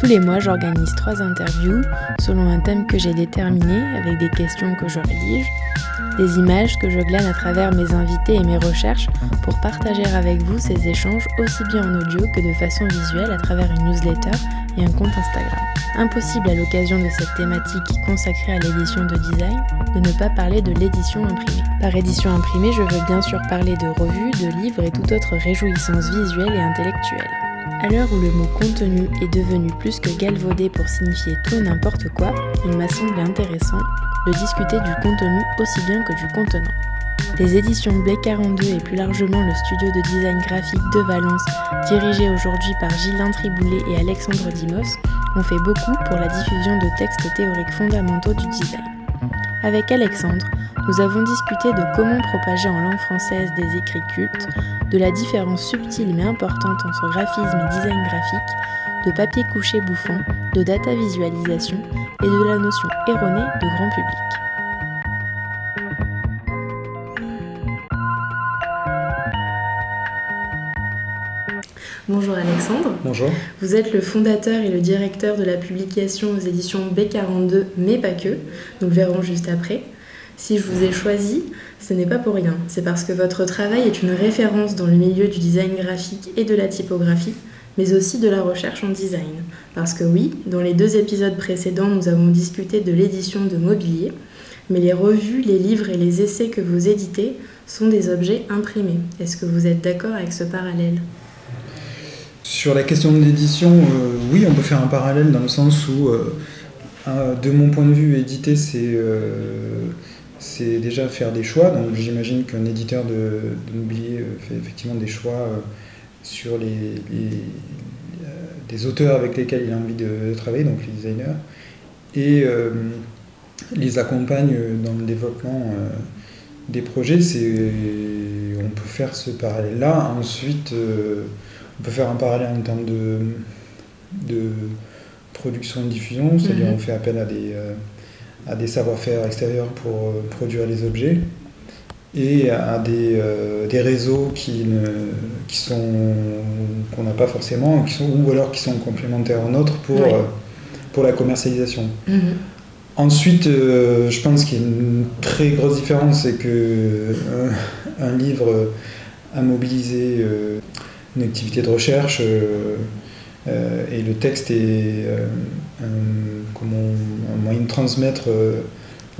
Tous les mois, j'organise trois interviews selon un thème que j'ai déterminé avec des questions que je rédige, des images que je glane à travers mes invités et mes recherches pour partager avec vous ces échanges aussi bien en audio que de façon visuelle à travers une newsletter et un compte Instagram. Impossible à l'occasion de cette thématique consacrée à l'édition de design de ne pas parler de l'édition imprimée. Par édition imprimée, je veux bien sûr parler de revues, de livres et toute autre réjouissance visuelle et intellectuelle. À l'heure où le mot contenu est devenu plus que galvaudé pour signifier tout et n'importe quoi, il m'a semblé intéressant de discuter du contenu aussi bien que du contenant. Les éditions B42 et plus largement le studio de design graphique de Valence, dirigé aujourd'hui par Gilles Triboulet et Alexandre Dimos, ont fait beaucoup pour la diffusion de textes théoriques fondamentaux du design. Avec Alexandre, nous avons discuté de comment propager en langue française des écrits cultes, de la différence subtile mais importante entre graphisme et design graphique, de papier couché bouffant, de data visualisation et de la notion erronée de grand public. Bonjour Alexandre. Bonjour. Vous êtes le fondateur et le directeur de la publication aux éditions B42, mais pas que. Nous le verrons juste après. Si je vous ai choisi, ce n'est pas pour rien. C'est parce que votre travail est une référence dans le milieu du design graphique et de la typographie, mais aussi de la recherche en design. Parce que oui, dans les deux épisodes précédents, nous avons discuté de l'édition de mobilier, mais les revues, les livres et les essais que vous éditez sont des objets imprimés. Est-ce que vous êtes d'accord avec ce parallèle? Sur la question de l'édition, euh, oui, on peut faire un parallèle dans le sens où, euh, de mon point de vue, éditer, c'est euh, déjà faire des choix. Donc j'imagine qu'un éditeur de, mobilier fait effectivement des choix sur les, des auteurs avec lesquels il a envie de, travailler, donc les designers, et les accompagne dans le développement des projets. On peut faire ce parallèle-là. Ensuite, on peut faire un parallèle en termes de, de production et diffusion, c'est-à-dire mhm. on fait appel à des, euh, à des savoir-faire extérieurs pour euh, produire les objets et à des, euh, des réseaux qui, ne, qui sont qu'on n'a pas forcément qui sont, ou alors qui sont complémentaires aux nôtres pour, pour la commercialisation. Mhm. Ensuite, je pense qu'il y a une très grosse différence, c'est que un livre à mobiliser une activité de recherche euh, euh, et le texte est euh, un, moyen de transmettre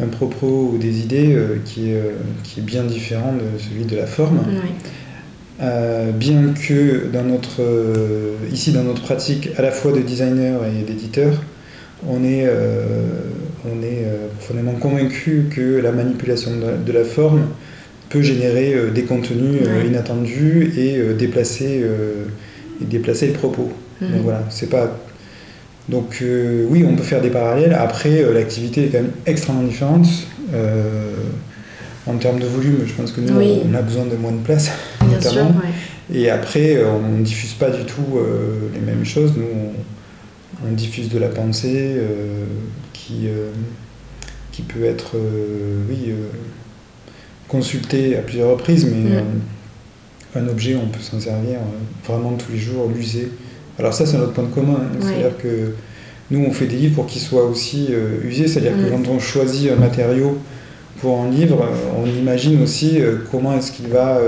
un propos ou des idées qui, est, qui est bien différent de celui de la forme. bien que dans notre, ici dans notre pratique à la fois de designer et d'éditeur, on est, on est profondément convaincu que la manipulation de la forme peut générer euh, des contenus euh, inattendus et euh, déplacer, et déplacer le propos. Donc mhm. voilà, c'est pas. Donc oui, on peut faire des parallèles. Après, l'activité est quand même extrêmement différente. en termes de volume, je pense que nous, on a besoin de moins de place, notamment. Et après, on ne diffuse pas du tout les mêmes choses. Nous, on, diffuse de la pensée qui, qui peut être, oui, consulter à plusieurs reprises, mais euh, un objet, on peut s'en servir euh, vraiment tous les jours, l'user. Alors ça, c'est notre point de commun. Hein. C'est-à-dire que nous, on fait des livres pour qu'ils soient aussi euh, usés. C'est-à-dire que quand on choisit un matériau pour un livre, on imagine aussi comment est-ce qu'il va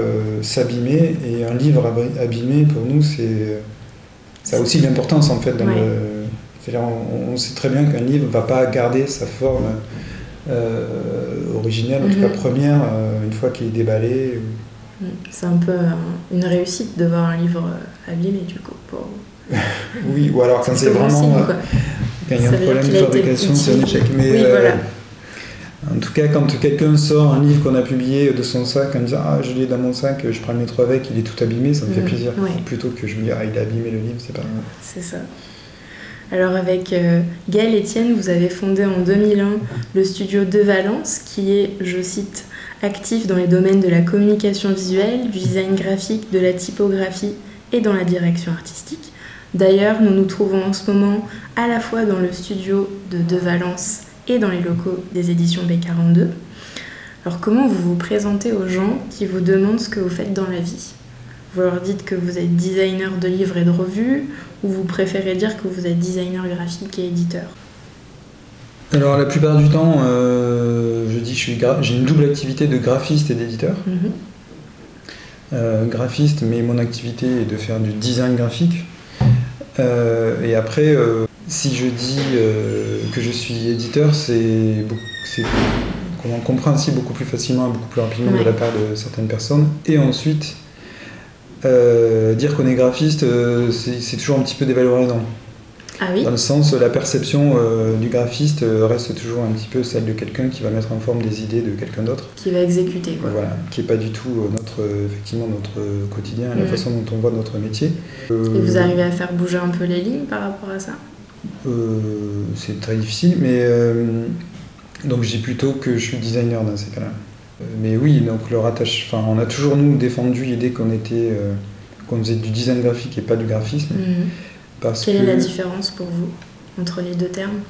s'abîmer. Et un livre abîmé, pour nous, c'est ça a aussi l'importance en fait. Dans le... C'est-à-dire, on, sait très bien qu'un livre ne va pas garder sa forme euh, originelle, en tout cas mhm. première, euh, une fois qu'il est déballé. Mm. C'est un peu une réussite de voir un livre abîmé du coup. Pour... oui, ou alors quand c'est vraiment. Euh, quand il y a un problème de fabrication, c'est un échec. Mais, En tout cas, quand quelqu'un sort un livre qu'on a publié de son sac en disant Ah, je l'ai dans mon sac, je prends le métro avec, il est tout abîmé, ça me fait mm. plaisir. Plutôt que je me dis Ah, il a abîmé le livre, c'est pas C'est ça. Alors avec euh, Gaël Etienne, vous avez fondé en 2001 le studio De Valence, qui est, je cite, actif dans les domaines de la communication visuelle, du design graphique, de la typographie et dans la direction artistique. D'ailleurs, nous nous trouvons en ce moment à la fois dans le studio de De Valence et dans les locaux des éditions B42. Alors comment vous vous présentez aux gens qui vous demandent ce que vous faites dans la vie? Vous leur dites que vous êtes designer de livres et de revues ou vous préférez dire que vous êtes designer graphique et éditeur Alors la plupart du temps, euh, je dis j'ai une double activité de graphiste et d'éditeur. Mhm. Euh, graphiste, mais mon activité est de faire du design graphique. Euh, et après, si je dis que je suis éditeur, c'est qu'on comprend ainsi beaucoup plus facilement et beaucoup plus rapidement de la part de certaines personnes. Et ensuite, euh, dire qu'on est graphiste, euh, c'est toujours un petit peu dévalorisant. Ah oui Dans le sens, la perception euh, du graphiste reste toujours un petit peu celle de quelqu'un qui va mettre en forme des idées de quelqu'un d'autre. Qui va exécuter, quoi. Voilà, qui n'est pas du tout notre, effectivement, notre quotidien, la mm. façon dont on voit notre métier. Et vous arrivez à faire bouger un peu les lignes par rapport à ça? C'est très difficile, mais donc j'ai plutôt que je suis designer dans ces cas-là. Euh, mais oui, donc le rattache, enfin, on a toujours nous défendu l'idée qu'on était, euh, qu'on faisait du design graphique et pas du graphisme. Mhm. Parce Quelle est la différence pour vous entre les deux termes?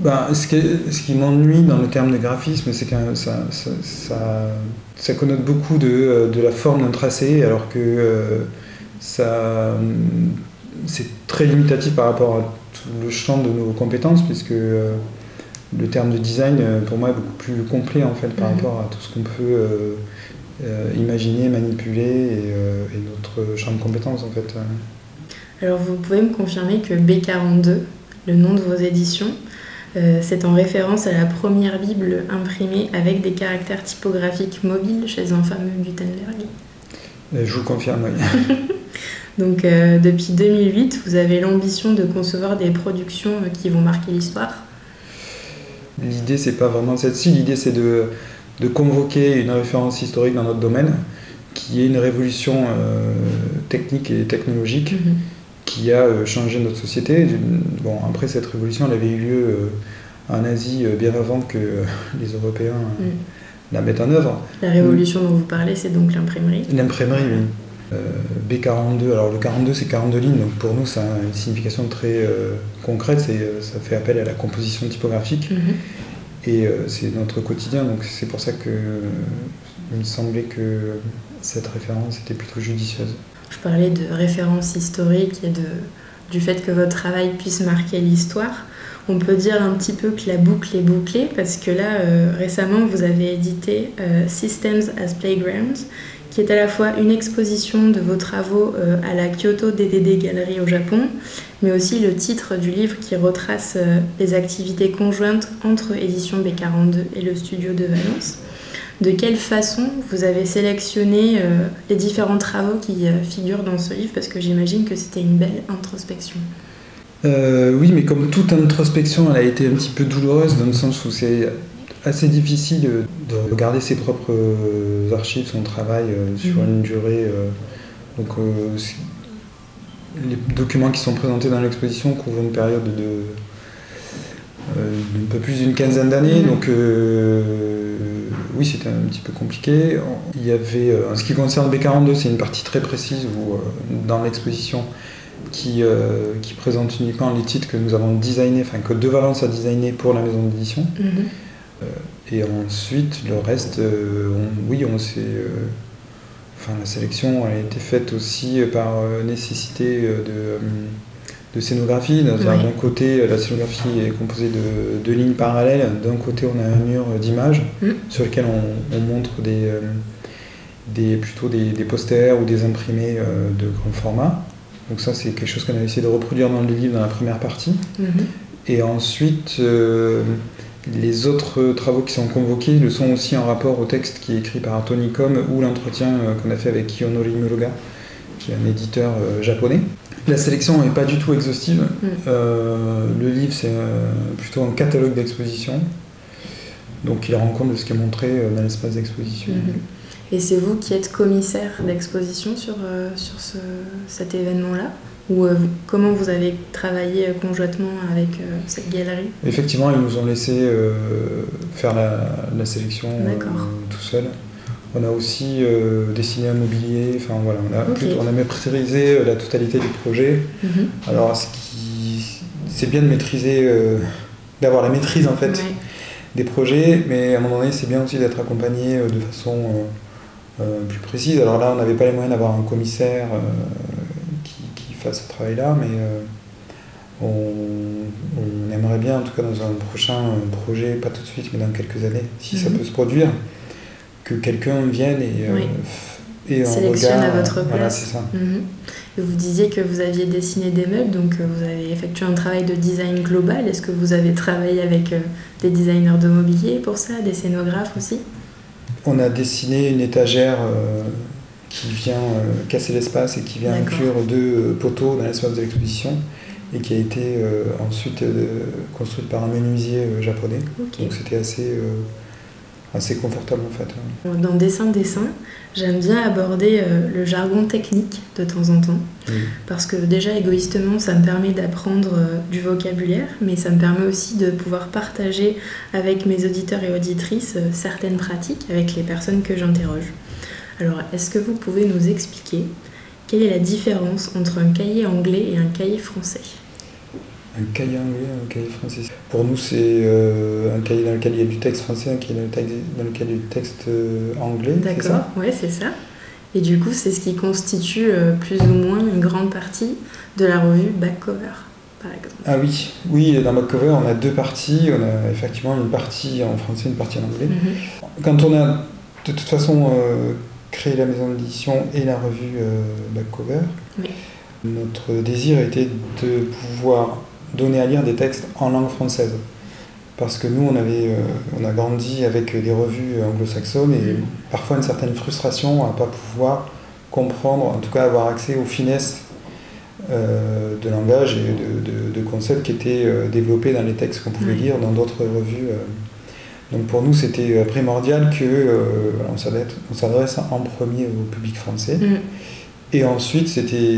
Ben, ce, qui, ce qui m'ennuie dans le terme de graphisme, c'est que ça, ça, ça, connote beaucoup de, euh, de la forme d'un tracé, alors que ça, c'est très limitatif par rapport à tout le champ de nos compétences, puisque le terme de design, euh, pour moi, est beaucoup plus complet en fait par mhm. rapport à tout ce qu'on peut euh, euh, imaginer, manipuler et, notre champ de compétences en fait. Alors vous pouvez me confirmer que B42, le nom de vos éditions, c'est en référence à la première Bible imprimée avec des caractères typographiques mobiles chez un fameux Gutenberg Je vous confirme, oui. Donc depuis 2008, vous avez l'ambition de concevoir des productions qui vont marquer l'histoire L'idée, c'est pas vraiment celle-ci. L'idée, c'est de, de, convoquer une référence historique dans notre domaine, qui est une révolution euh, technique et technologique mhm. qui a euh, changé notre société. Bon, après, cette révolution, elle avait eu lieu euh, en Asie bien avant que les Européens mhm. la mettent en œuvre. La révolution dont vous parlez, c'est donc l'imprimerie? L'imprimerie, oui. B42, alors le 42 c'est 42 lignes, donc pour nous ça a une signification très euh, concrète, euh, ça fait appel à la composition typographique mhm. et euh, c'est notre quotidien, donc c'est pour ça que il me semblait que cette référence était plutôt judicieuse. Je parlais de référence historique et de, du fait que votre travail puisse marquer l'histoire. On peut dire un petit peu que la boucle est bouclée parce que là, récemment, vous avez édité Systems as Playgrounds, qui est à la fois une exposition de vos travaux euh, à la Kyoto DDD Gallery au Japon, mais aussi le titre du livre qui retrace euh, les activités conjointes entre Édition B42 et le studio de Valence. De quelle façon vous avez sélectionné euh, les différents travaux qui figurent dans ce livre? Parce que j'imagine que c'était une belle introspection. oui, mais comme toute introspection, elle a été un petit peu douloureuse dans le sens où c'est assez difficile de regarder ses propres euh, archives, son travail euh, sur mhm. une durée. Euh, donc, les documents qui sont présentés dans l'exposition couvrent une période de, d'un peu plus d'une quinzaine d'années. Mhm. Donc, oui, c'était un petit peu compliqué. Il y avait, en ce qui concerne B42, c'est une partie très précise où, dans l'exposition qui, qui présente uniquement les titres que nous avons designés, enfin que De Valence a designé pour la maison d'édition. Mhm. Et ensuite, le reste, euh, oui, on s'est. Euh, enfin, la sélection a été faite aussi par nécessité de de scénographie. D'un côté, la scénographie est composée de deux lignes parallèles. D'un côté, on a un mur d'images mm. sur lequel on, montre des, des, plutôt des, posters ou des imprimés de grand format. Donc ça, c'est quelque chose qu'on a essayé de reproduire dans le livre dans la première partie. Mm-hmm. Et ensuite, les autres travaux qui sont convoqués le sont aussi en rapport au texte qui est écrit par Tony Com ou l'entretien euh, qu'on a fait avec Kiyonori Muroga, qui est un éditeur euh, japonais. La sélection n'est pas du tout exhaustive. Mm. Euh, le livre, c'est plutôt un catalogue d'exposition. Donc il rend compte de ce qui est montré dans l'espace d'exposition. Mm-hmm. Et c'est vous qui êtes commissaire d'exposition sur, sur cet événement-là? Ou euh, comment vous avez travaillé euh, conjointement avec euh, cette galerie? Effectivement, ils nous ont laissé faire la, sélection tout seul. On a aussi dessiné un mobilier, enfin voilà, on a, on a maîtrisé la totalité du projet. Mhm. Alors, ce qui, c'est bien de maîtriser, d'avoir la maîtrise en fait des projets, mais à un moment donné, c'est bien aussi d'être accompagné de façon plus précise. Alors là, on n'avait pas les moyens d'avoir un commissaire fasse ce travail-là, mais euh, on, aimerait bien, en tout cas dans un prochain projet, pas tout de suite, mais dans quelques années, si ça mhm. peut se produire, que quelqu'un vienne et, euh, et sélectionne à votre place. ça. Mhm. vous disiez que vous aviez dessiné des meubles, donc euh, vous avez effectué un travail de design global. Est-ce que vous avez travaillé avec des designers de mobilier pour ça, des scénographes aussi? On a dessiné une étagère qui vient euh, casser l'espace et qui vient inclure deux euh, poteaux dans l'espace de l'exposition et qui a été euh, ensuite construite par un menuisier japonais. Donc c'était assez, assez confortable en fait. Dans Dessin Dessin, j'aime bien aborder le jargon technique de temps en temps parce que déjà égoïstement ça me permet d'apprendre du vocabulaire mais ça me permet aussi de pouvoir partager avec mes auditeurs et auditrices certaines pratiques avec les personnes que j'interroge. Alors, est-ce que vous pouvez nous expliquer quelle est la différence entre un cahier anglais et un cahier français? Un cahier anglais et un cahier français. Pour nous, c'est euh, un cahier dans lequel il y a du texte français, un cahier dans lequel il y a du texte euh, anglais. D'accord, oui, c'est ça. Et du coup, c'est ce qui constitue euh, plus ou moins une grande partie de la revue Back Cover. Par exemple. Ah oui, oui, dans Back Cover, on a deux parties. On a effectivement une partie en français, une partie en anglais. Mhm. Quand on a de toute façon créer la maison d'édition et la revue euh, Back Cover, notre désir était de pouvoir donner à lire des textes en langue française. Parce que nous, on, avait, euh, on a grandi avec des revues anglo-saxonnes et mm. parfois une certaine frustration à ne pas pouvoir comprendre, en tout cas avoir accès aux finesses euh, de langage et de, concepts qui étaient développés dans les textes qu'on pouvait lire dans d'autres revues donc pour nous, c'était euh, primordial qu'on euh, s'adresse en premier au public français. Mm. Et ensuite, c'était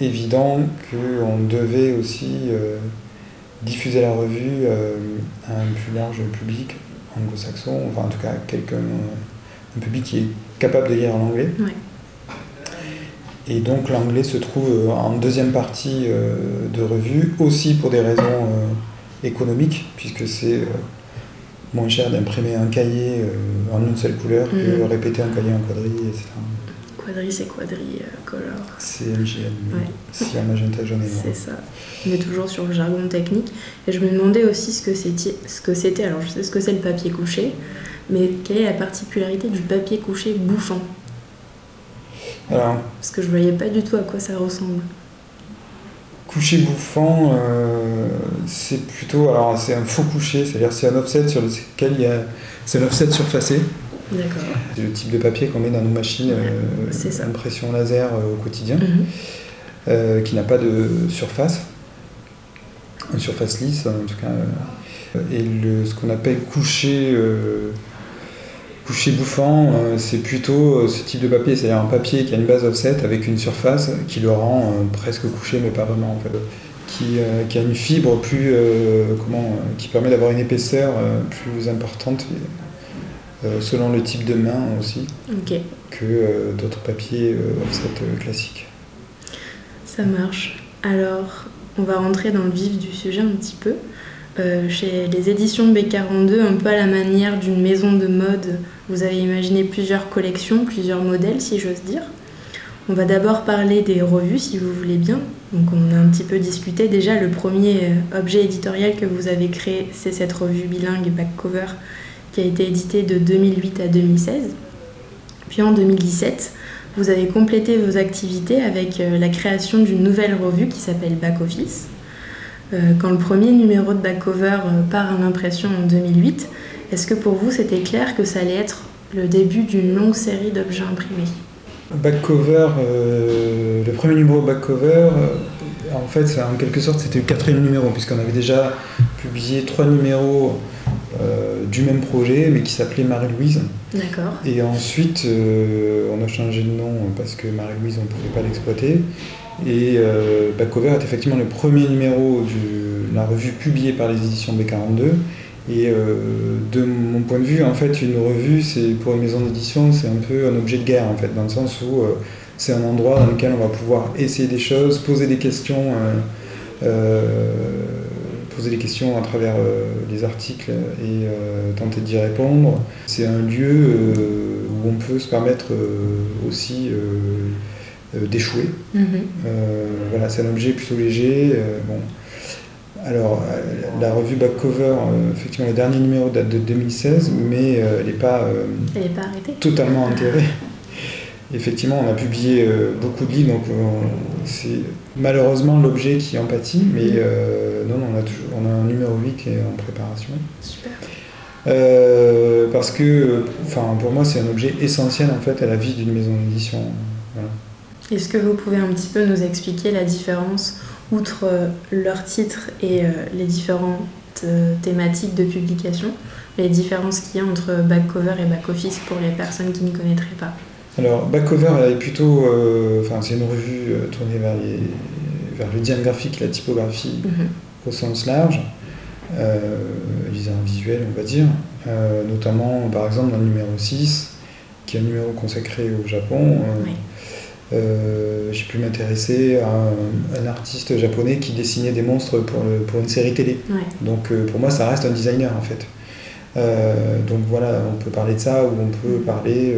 évident qu'on devait aussi euh, diffuser la revue à un plus large public anglo-saxon, enfin en tout cas quelqu'un, un public qui est capable de lire en anglais. Et donc l'anglais se trouve en deuxième partie de revue, aussi pour des raisons économiques, puisque c'est moins cher d'imprimer un cahier euh, en une seule couleur que de mhm. répéter un cahier en quadrille, etc. Quadrille, c'est quadrille, euh, color. C'est MGM, si un magenta jaune C'est ça. On est toujours sur le jargon technique. Et je me demandais aussi ce que c'était. Ce que c'était. Alors, je sais ce que c'est le papier couché, mais quelle est la particularité du papier couché bouffant? Parce que je voyais pas du tout à quoi ça ressemble. Coucher bouffant, euh, c'est plutôt. Alors, c'est un faux coucher, c'est-à-dire c'est un offset sur lequel il y a. C'est un offset surfacé. D'accord. C'est le type de papier qu'on met dans nos machines euh, impression laser euh, au quotidien, mhm. qui n'a pas de surface, une surface lisse en tout cas. et le, ce qu'on appelle coucher coucher bouffant, euh, c'est plutôt euh, ce type de papier, c'est-à-dire un papier qui a une base offset avec une surface qui le rend euh, presque couché, mais pas vraiment en fait. Qui, a une fibre plus, comment, qui permet d'avoir une épaisseur plus importante selon le type de main aussi que d'autres papiers offset classiques. Ça marche. Alors, on va rentrer dans le vif du sujet un petit peu. Chez les éditions B42, un peu à la manière d'une maison de mode vous avez imaginé plusieurs collections, plusieurs modèles, si j'ose dire. On va d'abord parler des revues, si vous voulez bien. Donc on a un petit peu discuté. Déjà, le premier euh, objet éditorial que vous avez créé, c'est cette revue bilingue Back Cover qui a été éditée de 2008 à 2016. Puis en 2017, vous avez complété vos activités avec euh, la création d'une nouvelle revue qui s'appelle Back Office. Euh, quand le premier numéro de Back Cover part en impression en 2008, est-ce que pour vous, c'était clair que ça allait être le début d'une longue série d'objets imprimés? Back cover, euh, le premier numéro back cover, euh, en fait, en quelque sorte, c'était le quatrième numéro, puisqu'on avait déjà publié trois numéros euh, du même projet, mais qui s'appelait Marie-Louise. D'accord. Et ensuite, on a changé de nom parce que Marie-Louise, on ne pouvait pas l'exploiter. Et Backcover est effectivement le premier numéro de la revue publiée par les éditions B42. Et de mon point de vue, en fait, une revue, c'est pour une maison d'édition, c'est un peu un objet de guerre, en fait, dans le sens où c'est un endroit dans lequel on va pouvoir essayer des choses, poser des questions poser des questions à travers euh, les articles et euh, tenter d'y répondre. C'est un lieu euh, où on peut se permettre aussi d'échouer. Mhm. voilà, c'est un objet plutôt léger. bon. Alors, la revue Backcover, effectivement, le dernier numéro date de 2016, mais elle n'est pas, pas totalement enterrée. Effectivement, on a publié beaucoup de livres, donc c'est malheureusement l'objet qui en pâtit, mais euh, non, on a, toujours, on a un numéro 8 qui est en préparation. Super. Euh, parce que, enfin, pour moi, c'est un objet essentiel en fait à la vie d'une maison d'édition. Est-ce que vous pouvez un petit peu nous expliquer la différence, outre euh, leur titre et les différentes thématiques de publication, les différences qu'il y a entre back cover et back office pour les personnes qui ne connaîtraient pas? Alors, Backcover, elle est plutôt. Euh, enfin, c'est une revue euh, tournée vers, vers le design graphique et la typographie mhm. au sens large, euh, design visuel, on va dire. Euh, notamment, par exemple, dans le numéro 6, qui est un numéro consacré au Japon. J'ai pu m'intéresser à un, artiste japonais qui dessinait des monstres pour, pour une série télé. Donc, pour moi, ça reste un designer en fait. donc voilà, on peut parler de ça ou on peut parler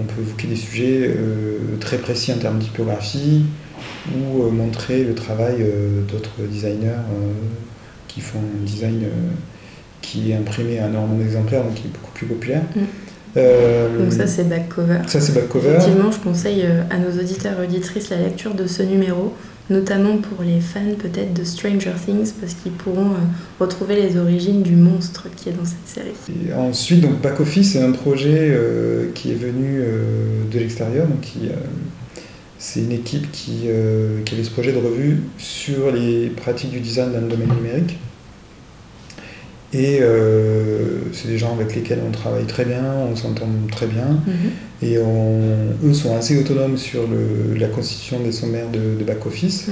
on peut évoquer des sujets euh, très précis en termes de typographie ou euh, montrer le travail euh, d'autres designers qui font un design qui est imprimé à un nombre d'exemplaires, donc qui est beaucoup plus populaire. Mm. donc ça c'est back cover. Ça c'est back cover. Effectivement, je conseille à nos auditeurs et auditrices la lecture de ce numéro notamment pour les fans peut-être de Stranger Things, parce qu'ils pourront euh, retrouver les origines du monstre qui est dans cette série. ensuite, donc Back Office, c'est un projet euh, qui est venu euh, de l'extérieur, donc c'est une équipe qui, qui avait ce projet de revue sur les pratiques du design dans le domaine numérique. Et euh, c'est des gens avec lesquels on travaille très bien, on s'entend très bien. Mhm. Et eux sont assez autonomes sur la constitution des sommaires de, back-office.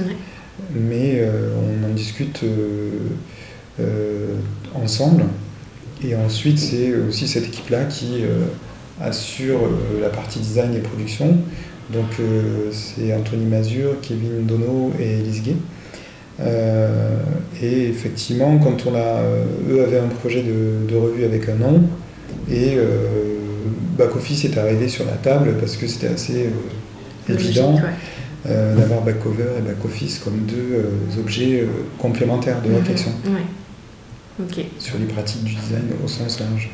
Mais euh, on en discute euh, ensemble. Et ensuite, c'est aussi cette équipe-là qui assure la partie design et production. Donc c'est Anthony Mazur, Kevin Dono et Elise Gay. Euh, et effectivement, quand on a, euh, eux avaient un projet de, revue avec un nom, et euh, Back Office est arrivé sur la table parce que c'était assez évident d'avoir Back Cover et Back Office comme deux objets complémentaires de mhm. réflexion sur les pratiques du design au sens large.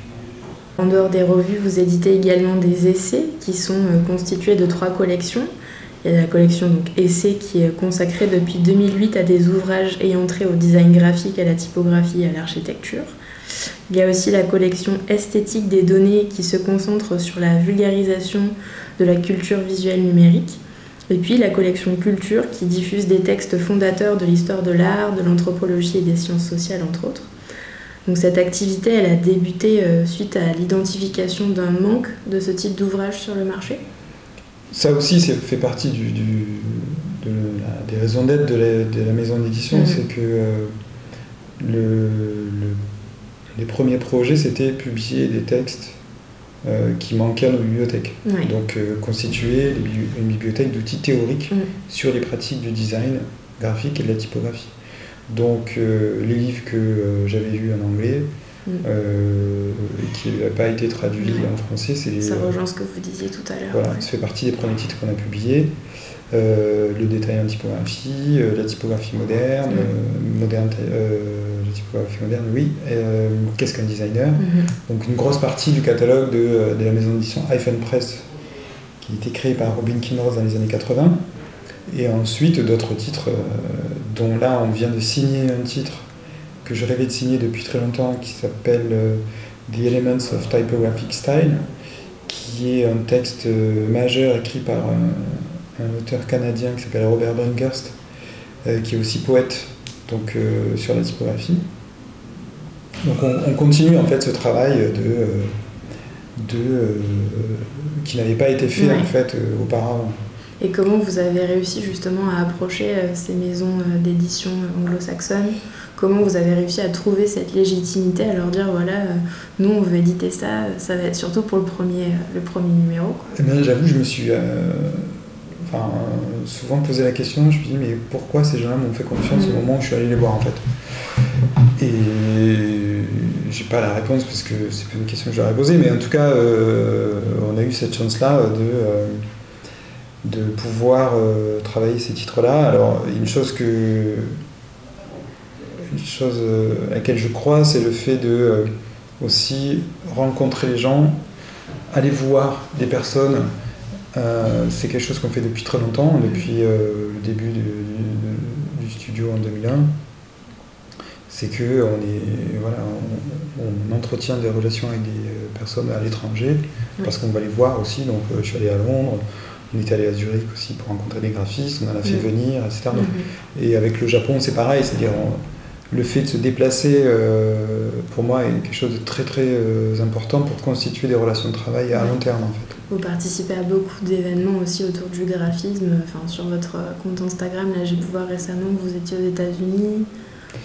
En dehors des revues, vous éditez également des essais qui sont constitués de trois collections. Il y a la collection donc, qui est consacrée depuis 2008 à des ouvrages ayant trait au design graphique, à la typographie et à l'architecture. Il y a aussi la collection Esthétique des données qui se concentre sur la vulgarisation de la culture visuelle numérique. Et puis la collection Culture qui diffuse des textes fondateurs de l'histoire de l'art, de l'anthropologie et des sciences sociales entre autres. Donc cette activité, elle a débuté euh, suite à l'identification d'un manque de ce type d'ouvrage sur le marché ça aussi, ça fait partie du, des raisons d'être de, la maison d'édition, mhm. c'est que euh, le, les premiers projets, c'était publier des textes euh, qui manquaient à nos bibliothèques. Donc euh, constituer une bibliothèque d'outils théoriques sur les pratiques du design graphique et de la typographie. Donc les livres que j'avais lus en anglais, Mm. Euh, qui n'a pas été traduit en français. Ça rejoint ce que vous disiez tout à l'heure. Voilà, ça fait partie des premiers titres qu'on a publiés. Euh, le détail en typographie, euh, la typographie moderne, mm. moderne la typographie moderne, oui. Qu'est-ce qu'un designer mm-hmm. Donc une grosse partie du catalogue de, de la maison d'édition iPhone Press, qui a été créé par Robin Kinross dans les années 80. Et ensuite d'autres titres, dont là on vient de signer un titre que je rêvais de signer depuis très longtemps, qui s'appelle euh, The Elements of Typographic Style, qui est un texte euh, majeur écrit par un, auteur canadien qui s'appelle Robert Brinkhurst, euh, qui est aussi poète donc, sur la typographie. Donc on, continue en fait ce travail de, de qui n'avait pas été fait en fait auparavant. Et comment vous avez réussi justement à approcher ces maisons d'édition anglo-saxonnes? Comment vous avez réussi à trouver cette légitimité, à leur dire voilà, nous on veut éditer ça, ça va être surtout pour le premier, le premier numéro eh bien, J'avoue, je me suis enfin, souvent posé la question, je me suis dit mais pourquoi ces gens-là m'ont fait confiance au mm. moment où je suis allé les voir en fait? Et j'ai pas la réponse parce que c'est pas une question que j'aurais posée, mais en tout cas, euh, on a eu cette chance-là de, euh, de pouvoir euh, travailler ces titres-là. Alors, une chose que. Une chose à laquelle je crois, c'est le fait de aussi rencontrer les gens, aller voir des personnes. c'est quelque chose qu'on fait depuis très longtemps, depuis le début du studio en 2001 c'est que on, est, voilà, on, entretient des relations avec des euh, personnes à l'étranger, parce qu'on va les voir aussi. Donc, euh, je suis allé à Londres, on est allé à Zurich aussi pour rencontrer des graphistes, on en a fait venir, etc. Mhm. Et avec le Japon, c'est pareil, c'est-à-dire le fait de se déplacer, euh, pour moi, est quelque chose de très très important pour constituer des relations de travail à long terme en fait. Vous participez à beaucoup d'événements aussi autour du graphisme. Enfin, sur votre compte Instagram, là, j'ai pu voir récemment que vous étiez aux États-Unis.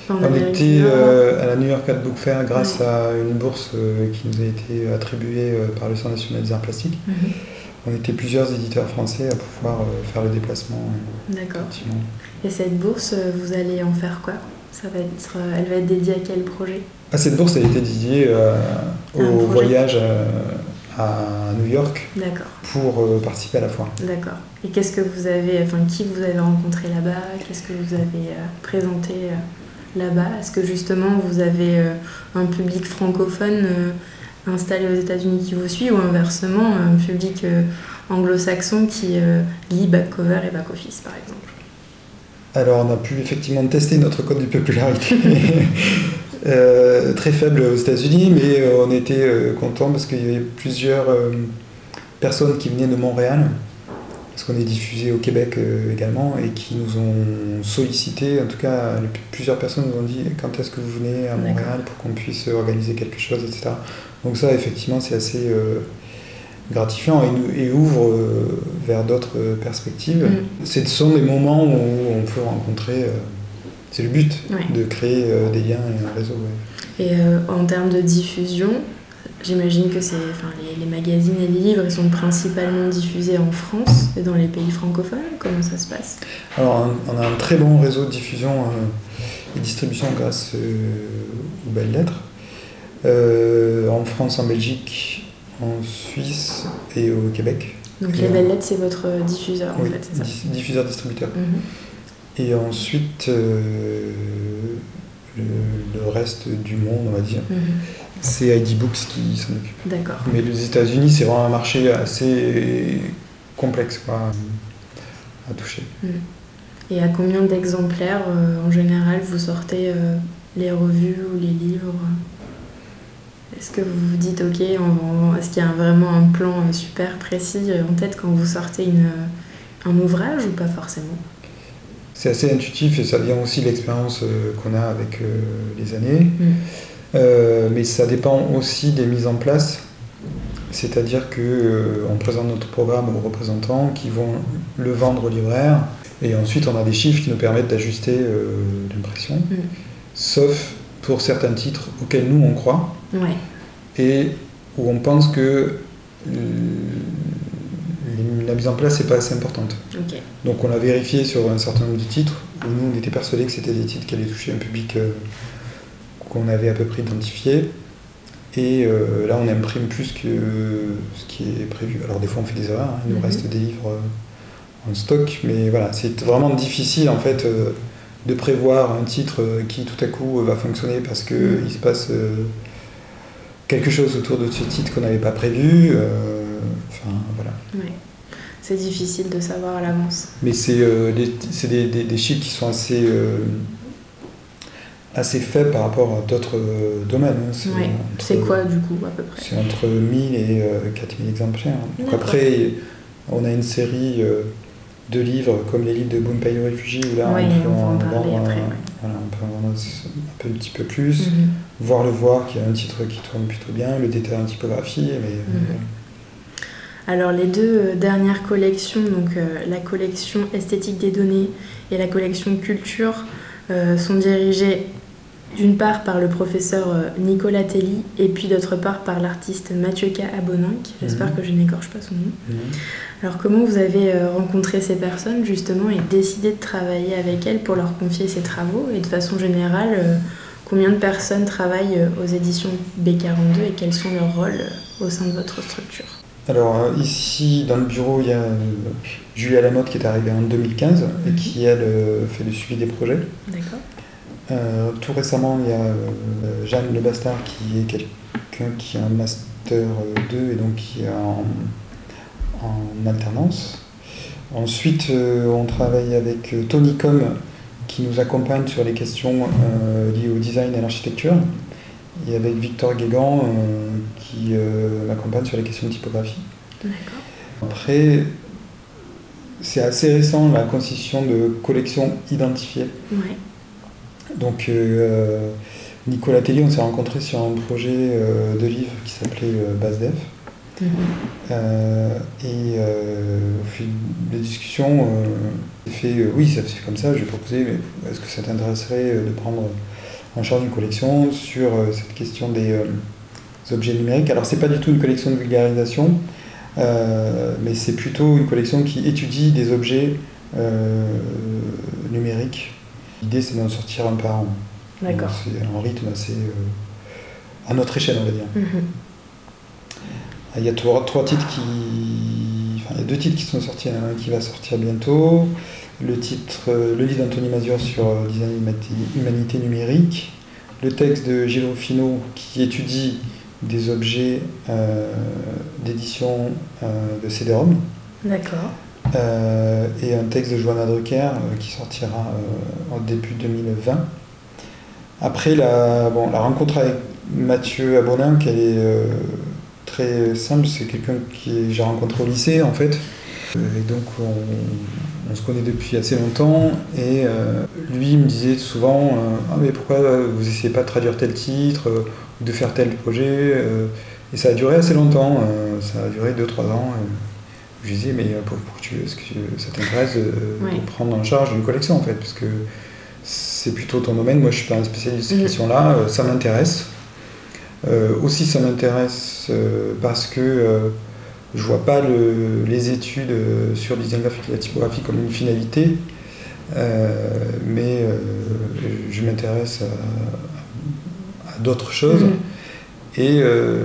On était euh, à la New York Art Book Fair grâce à une bourse euh, qui nous a été attribuée euh, par le Centre national des arts plastiques. Mhm. On était plusieurs éditeurs français à pouvoir faire le déplacement. D'accord. Et cette bourse, vous allez en faire quoi? Ça va être, Elle va être dédiée à quel projet? Ah, Cette bourse a été dédiée au voyage à New York. Pour participer à la foire. D'accord. Et qu'est-ce que vous avez, enfin, qui vous avez rencontré là-bas? Qu'est-ce que vous avez présenté là-bas? Est-ce que justement vous avez euh, un public francophone euh, installé aux États-Unis qui vous suit ou inversement un public euh, anglo-saxon qui lit back cover et back office par exemple? Alors on a pu effectivement tester notre code de popularité. très faible aux États-Unis, mais on était content parce qu'il y avait plusieurs personnes qui venaient de Montréal parce qu'on est diffusé au Québec euh, également, et qui nous ont sollicité, en tout cas plusieurs personnes nous ont dit quand est-ce que vous venez à Montréal pour qu'on puisse organiser quelque chose, etc. Donc ça, effectivement, c'est assez euh, gratifiant et, ouvre euh, vers d'autres perspectives. Mm. Ce sont des moments où on peut rencontrer, c'est le but, de créer des liens et un réseau. Et en termes de diffusion, J'imagine que c'est, enfin, les, magazines et les livres ils sont principalement diffusés en France et dans les pays francophones. Comment ça se passe? Alors, on a un très bon réseau de diffusion euh, et distribution grâce euh, aux belles lettres. Euh, en France, en Belgique, en Suisse et au Québec. Donc les belles lettres, c'est votre diffuseur en fait, c'est ça diffuseur distributeur. Mhm. Et ensuite, le, reste du monde, on va dire. Mhm c'est ID Books qui s'en occupe. D'accord. Mais les États-Unis, c'est vraiment un marché assez complexe quoi, à toucher. Hmm. Et à combien d'exemplaires euh, en général vous sortez euh, les revues ou les livres? Est-ce que vous vous dites, ok, est-ce qu'il y a vraiment un plan euh, super précis en tête quand vous sortez une, un ouvrage ou pas forcément? C'est assez intuitif et ça vient aussi de l'expérience qu'on a avec les années. Euh, mais ça dépend aussi des mises en place. C'est-à-dire qu'on euh, présente notre programme aux représentants qui vont le vendre aux libraires et ensuite on a des chiffres qui nous permettent d'ajuster euh, l'impression. Mm. Sauf pour certains titres auxquels nous on croit et où on pense que la mise en place n'est pas assez importante. Donc on a vérifié sur un certain nombre de titres où nous on était persuadés que c'était des titres qui allaient toucher un public qu'on avait à peu près identifié. Et euh, là, on imprime plus que ce qui est prévu. Alors, des fois, on fait des erreurs, hein. il nous mhm. reste des livres euh, en stock, mais voilà, c'est vraiment difficile en fait euh, de prévoir un titre qui tout à coup va fonctionner parce qu'il mhm. se passe quelque chose autour de ce titre qu'on n'avait pas prévu. Enfin, voilà. C'est difficile de savoir à l'avance. Mais c'est des, des, des, chiffres qui sont assez assez faible par rapport à d'autres euh, domaines. Hein. C'est quoi du coup à peu près? C'est entre 1000 et 4000 euh, exemplaires. Donc après, on a une série euh, de livres comme les livres de Bumpay Réfugié où là on, peut en, vendre un, un, petit peu plus, mhm. Voir le voir qui a un titre qui tourne plutôt bien, le détail en typographie. Mais, mhm. Alors les deux dernières collections, donc la collection esthétique des données et la collection culture, sont dirigées d'une part par le professeur euh, Nicolas Telly et puis d'autre part par l'artiste Mathieu K. Aboninck. J'espère mhm. que je n'écorche pas son nom. Mhm. Alors comment vous avez euh, rencontré ces personnes justement et décidé de travailler avec elles pour leur confier ces travaux? Et de façon générale euh, combien de personnes travaillent aux éditions B42 et quels sont leurs rôles au sein de votre structure? Alors ici dans le bureau il y a Julia Lamotte qui est arrivée en 2015 et mhm. qui elle fait le suivi des projets. D'accord. Euh, tout récemment, il y a euh, Jeanne Le Bastard qui est quelqu'un qui a un master 2 euh, et donc qui est en, alternance. Ensuite, on travaille avec Tony Com qui nous accompagne sur les questions liées au design et à l'architecture. Et avec Victor Guégan qui m'accompagne sur les questions de typographie. Après, c'est assez récent la constitution de collections identifiées. Donc euh, Nicolas Tellier, on s'est rencontré sur un projet euh, de livre qui s'appelait euh, BaseDev. Mhm. et au fil des discussions, fait oui, ça fait comme ça, j'ai proposé, mais est-ce que ça t'intéresserait de prendre en charge une collection sur cette question des, objets numériques? Alors, c'est pas du tout une collection de vulgarisation, mais c'est plutôt une collection qui étudie des objets numériques L'idée, c'est d'en sortir un par an. D'accord. C'est un rythme assez. Euh, à notre échelle, on va dire. Mhm. Il y a trois, titres qui. Il y a deux titres qui sont sortis, un qui va sortir bientôt. Le titre, euh, le livre d'Anthony Mazur sur euh, design humanité numérique. Le texte de Gilles Fino qui étudie des objets d'édition de CD-ROM. D'accord. Euh, et un texte de Joanna Drucker euh, qui sortira euh, début 2020. Après, la, bon, la rencontre avec Mathieu Abonin, qu'elle est très simple, c'est quelqu'un que j'ai rencontré au lycée en fait. Et donc on, se connaît depuis assez longtemps et lui me disait souvent ah mais pourquoi vous essayez pas de traduire tel titre ou de faire tel projet et ça a duré assez longtemps, ça a duré 2-3 ans. Je disais, mais pour, tu, est-ce que ça t'intéresse de, prendre en charge une collection en fait? Parce que c'est plutôt ton domaine. Moi, je suis pas un spécialiste de cette mm. question-là. Euh, ça m'intéresse. Euh, aussi, ça m'intéresse euh, parce que je vois pas les études sur le design graphique et la typographie comme une finalité. mais je m'intéresse à, d'autres choses. Mm. Et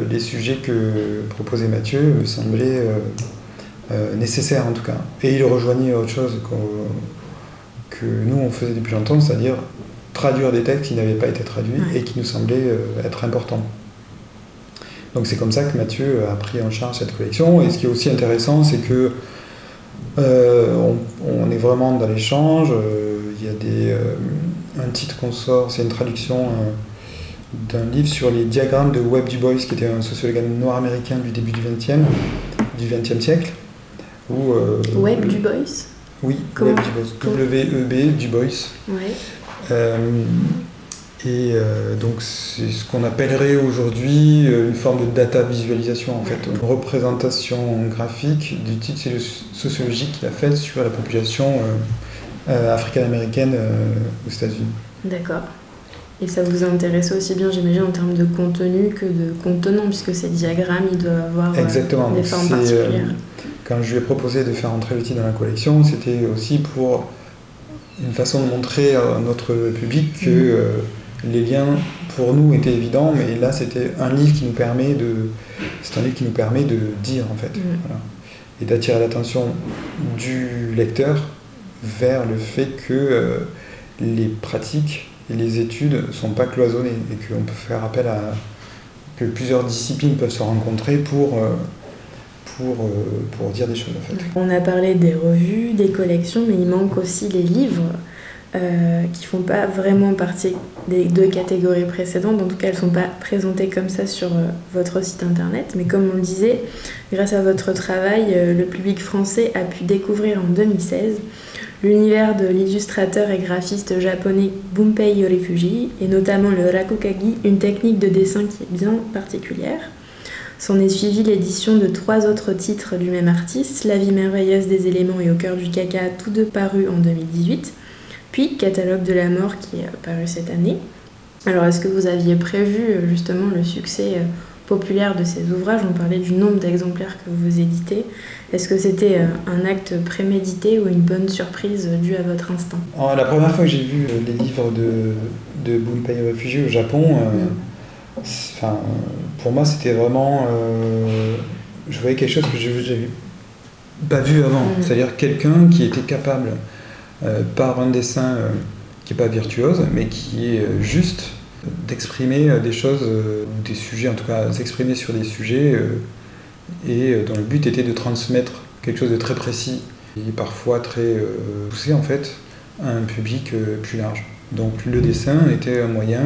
les sujets que proposait Mathieu me semblaient euh, nécessaire en tout cas. Et il rejoignait autre chose que nous on faisait depuis longtemps, c'est-à-dire traduire des textes qui n'avaient pas été traduits et qui nous semblaient euh, être importants. Donc c'est comme ça que Mathieu a pris en charge cette collection. Et ce qui est aussi intéressant, c'est que euh, on, est vraiment dans l'échange. Il y a des, un titre qu'on sort, c'est une traduction d'un livre sur les diagrammes de Webb Du Bois, qui était un sociologue noir américain du début du 20e, du 20e siècle. Euh, Web du Bois? Oui, Web du Bois. W-E-B du Bois. Euh, et euh, donc c'est ce qu'on appellerait aujourd'hui une forme de data visualisation en fait, une représentation graphique du titre sociologique qu'il a fait sur la population africaine-américaine aux États-Unis. D'accord. Et ça vous intéresse aussi bien, j'imagine, en termes de contenu que de contenant, puisque ces diagrammes, ils doivent avoir des formes particulières quand je lui ai proposé de faire entrer le titre dans la collection, c'était aussi pour une façon de montrer à notre public que mm. Les liens pour nous étaient évidents, mais là c'était un livre qui nous permet de, c'est un livre qui nous permet de dire en fait, mm. et d'attirer l'attention du lecteur vers le fait que euh, les pratiques et les études ne sont pas cloisonnées et qu'on peut faire appel à que plusieurs disciplines peuvent se rencontrer pour euh, pour, euh, pour dire des choses en fait. On a parlé des revues, des collections, mais il manque aussi les livres euh, qui font pas vraiment partie des deux catégories précédentes. En tout cas, elles sont pas présentées comme ça sur euh, votre site internet. Mais comme on le disait, grâce à votre travail, euh, le public français a pu découvrir en 2016 l'univers de l'illustrateur et graphiste japonais Bumpei Yorifuji, et notamment le rakukagi, une technique de dessin qui est bien particulière. S'en est suivi l'édition de trois autres titres du même artiste, La vie merveilleuse des éléments et Au cœur du caca, tous deux parus en 2018, puis Catalogue de la mort qui est paru cette année. Alors est-ce que vous aviez prévu justement le succès populaire de ces ouvrages? On parlait du nombre d'exemplaires que vous éditez. Est-ce que c'était euh, un acte prémédité ou une bonne surprise due à votre instinct? La première fois que j'ai vu euh, les livres de, de Bunpei Réfugiés au Japon, euh, pour moi c'était vraiment. je voyais quelque chose que je n'avais pas vu avant. Mm. C'est-à-dire quelqu'un qui était capable, par un dessin qui n'est pas virtuose, mais qui est juste d'exprimer des choses, des sujets, en tout cas s'exprimer sur des sujets et euh, dont le but était de transmettre quelque chose de très précis et parfois très euh, poussé en fait à un public euh, plus large. Donc le dessin était un moyen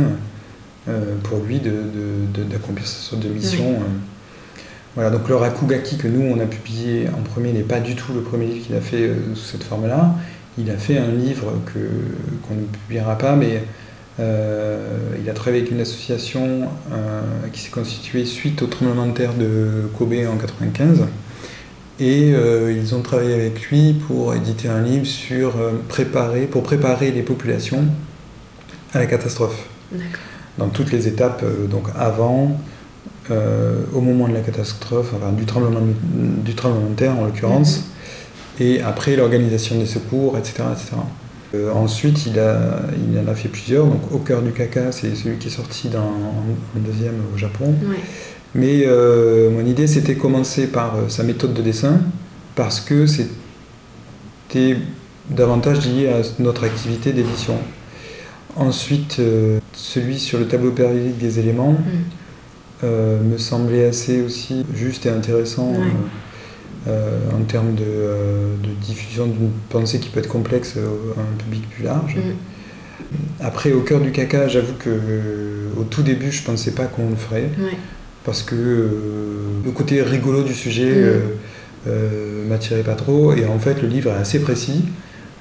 pour lui d'accomplir sa sorte de mission. Voilà, donc le Rakugaki que nous on a publié en premier n'est pas du tout le premier livre qu'il a fait sous cette forme-là. Il a fait un livre que qu'on ne publiera pas, mais euh, il a travaillé avec une association euh, qui s'est constituée suite au tremblement de terre de Kobe en 1995. Et euh, ils ont travaillé avec lui pour éditer un livre sur préparer, pour préparer les populations à la catastrophe. Dans toutes les étapes, donc avant, au moment de la catastrophe, enfin, du, tremblement, du tremblement de terre en l'occurrence, mhm. Et après l'organisation des secours, etc. etc. Euh, ensuite, il, a, il en a fait plusieurs. Donc, Au cœur du caca, c'est celui qui est sorti dans, en, deuxième au Japon. Mais euh, mon idée, c'était commencer par euh, sa méthode de dessin, parce que c'était davantage lié à notre activité d'édition. Ensuite, celui sur le tableau périodique des éléments mm. me semblait assez aussi juste et intéressant. En termes euh, de, diffusion d'une pensée qui peut être complexe à un public plus large. Mm. Après, au cœur du caca, j'avoue que euh, au tout début, je pensais pas qu'on le ferait. Parce que le côté rigolo du sujet mm. m'attirait pas trop. Et en fait, le livre est assez précis,